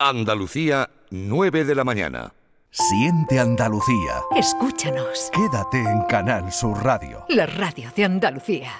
Andalucía, 9 de la mañana. Siente Andalucía. Escúchanos. Quédate en Canal Sur Radio. La radio de Andalucía.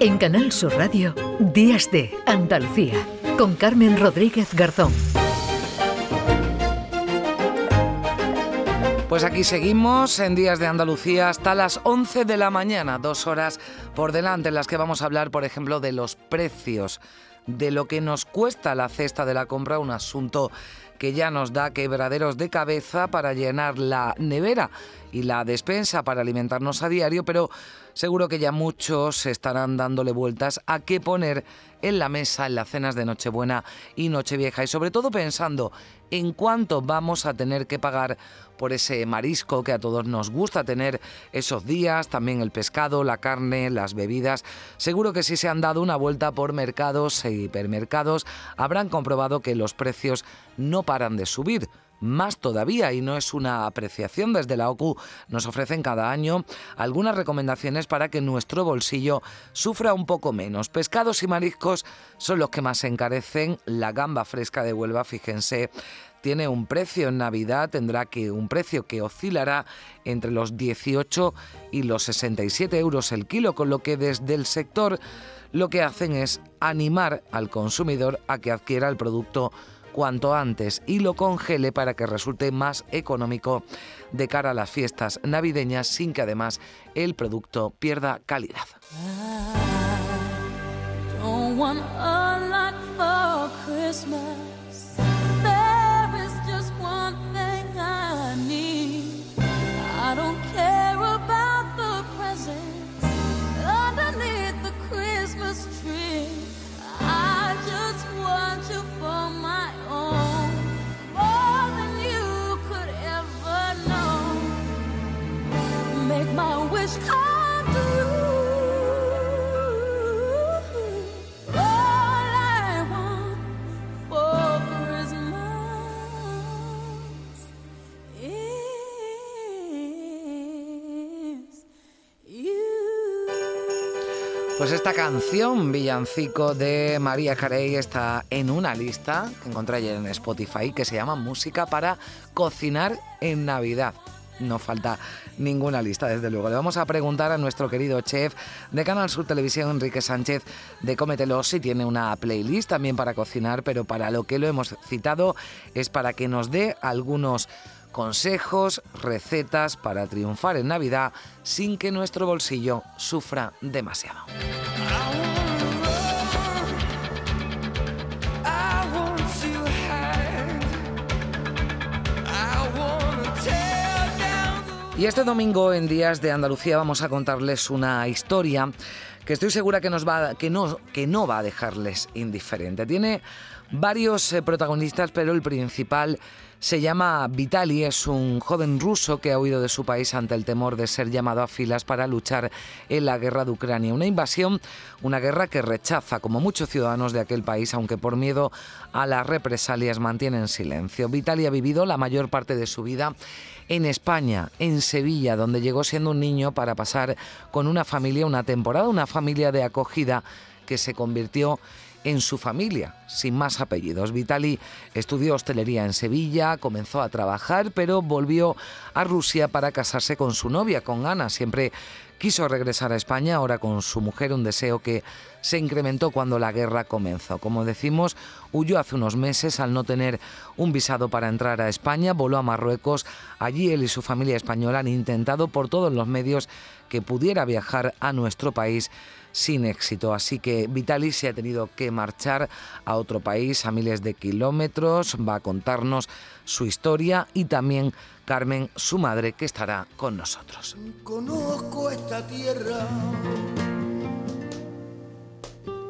En Canal Sur Radio, Días de Andalucía, con Carmen Rodríguez Garzón. Pues aquí seguimos en Días de Andalucía hasta las 11 de la mañana, dos horas por delante en las que vamos a hablar, por ejemplo, de los precios, de lo que nos cuesta la cesta de la compra, un asunto que ya nos da quebraderos de cabeza para llenar la nevera y la despensa para alimentarnos a diario, pero seguro que ya muchos estarán dándole vueltas a qué poner en la mesa en las cenas de Nochebuena y Nochevieja y sobre todo pensando en cuánto vamos a tener que pagar por ese marisco que a todos nos gusta tener esos días, también el pescado, la carne, las bebidas. Seguro que si se han dado una vuelta por mercados e hipermercados habrán comprobado que los precios no paran de subir más todavía y no es una apreciación desde la OCU. Nos ofrecen cada año algunas recomendaciones para que nuestro bolsillo sufra un poco menos. Pescados y mariscos son los que más encarecen. La gamba fresca de Huelva, fíjense, tiene un precio en Navidad, tendrá que un precio que oscilará entre los 18 y los 67 euros el kilo, con lo que desde el sector lo que hacen es animar al consumidor a que adquiera el producto cuanto antes y lo congele para que resulte más económico de cara a las fiestas navideñas sin que además el producto pierda calidad. Pues esta canción, Villancico de María Carey, está en una lista que encontré en Spotify que se llama Música para cocinar en Navidad no falta ninguna lista, desde luego. Le vamos a preguntar a nuestro querido chef de Canal Sur Televisión, Enrique Sánchez, de Cómetelo, si tiene una playlist también para cocinar, pero para lo que lo hemos citado es para que nos dé algunos consejos, recetas para triunfar en Navidad sin que nuestro bolsillo sufra demasiado. Y este domingo en Días de Andalucía vamos a contarles una historia que estoy segura que, nos va, que, no, que no va a dejarles indiferente. Tiene varios eh, protagonistas, pero el principal se llama Vitali, es un joven ruso que ha huido de su país ante el temor de ser llamado a filas para luchar en la guerra de Ucrania. Una invasión, una guerra que rechaza, como muchos ciudadanos de aquel país, aunque por miedo a las represalias mantienen silencio. Vitali ha vivido la mayor parte de su vida en España, en Sevilla, donde llegó siendo un niño para pasar con una familia una temporada, una familia de acogida que se convirtió en su familia, sin más apellidos. Vitali estudió hostelería en Sevilla, comenzó a trabajar, pero volvió a Rusia para casarse con su novia, con Ana. Siempre quiso regresar a España, ahora con su mujer, un deseo que se incrementó cuando la guerra comenzó. Como decimos, huyó hace unos meses al no tener un visado para entrar a España, voló a Marruecos. Allí él y su familia española han intentado por todos los medios que pudiera viajar a nuestro país sin éxito. Así que Vitalis se ha tenido que marchar a otro país a miles de kilómetros. Va a contarnos su historia y también Carmen, su madre, que estará con nosotros. Conozco esta tierra,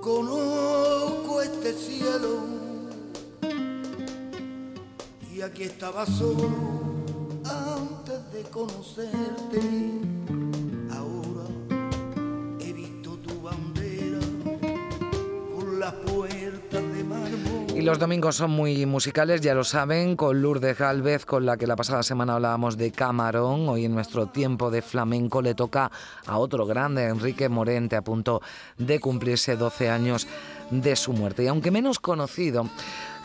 conozco este cielo, y aquí estaba solo antes de conocerte los domingos son muy musicales, ya lo saben, con Lourdes Galvez, con la que la pasada semana hablábamos de Camarón. Hoy en nuestro tiempo de flamenco le toca a otro grande, Enrique Morente, a punto de cumplirse 12 años de su muerte. Y aunque menos conocido,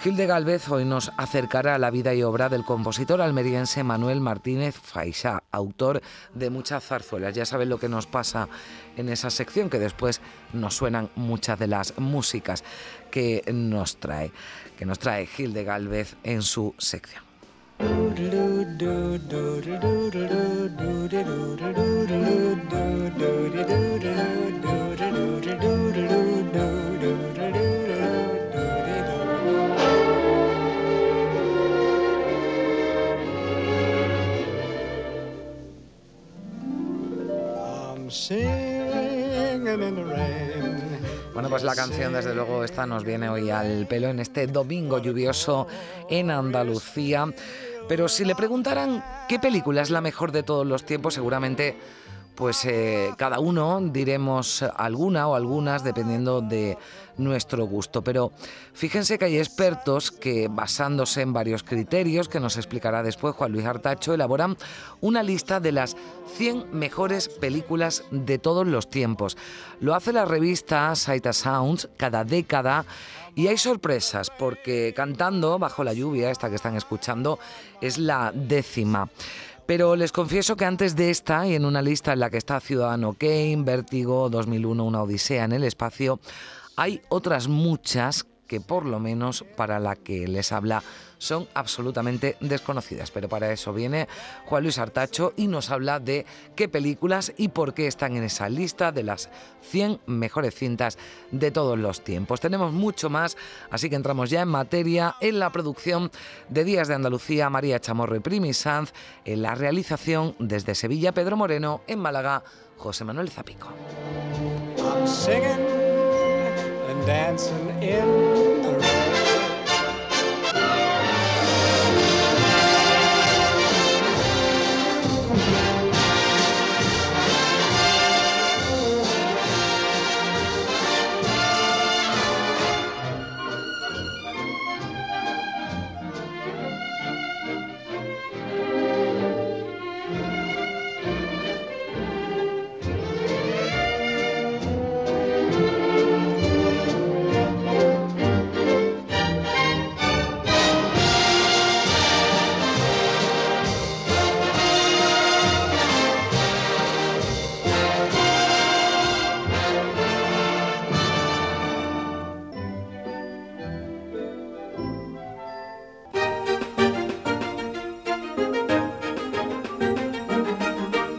Gil de Galvez hoy nos acercará a la vida y obra del compositor almeriense Manuel Martínez Faisá, autor de muchas zarzuelas. Ya saben lo que nos pasa en esa sección, que después nos suenan muchas de las músicas que nos trae, que nos trae Gil de Galvez en su sección. Pues la canción desde luego esta nos viene hoy al pelo en este domingo lluvioso en Andalucía. Pero si le preguntaran qué película es la mejor de todos los tiempos, seguramente pues eh, cada uno diremos alguna o algunas dependiendo de nuestro gusto. Pero fíjense que hay expertos que, basándose en varios criterios que nos explicará después Juan Luis Artacho, elaboran una lista de las 100 mejores películas de todos los tiempos. Lo hace la revista Sight Sounds cada década. Y hay sorpresas porque Cantando bajo la lluvia, esta que están escuchando, es la décima. Pero les confieso que antes de esta, y en una lista en la que está Ciudadano Kane, Vértigo, 2001, Una Odisea en el Espacio, hay otras muchas que por lo menos para la que les habla son absolutamente desconocidas. Pero para eso viene Juan Luis Artacho y nos habla de qué películas y por qué están en esa lista de las 100 mejores cintas de todos los tiempos. Tenemos mucho más, así que entramos ya en materia en la producción de Días de Andalucía, María Chamorro y Primi Sanz, en la realización desde Sevilla, Pedro Moreno, en Málaga, José Manuel Zapico. dancing in the rain.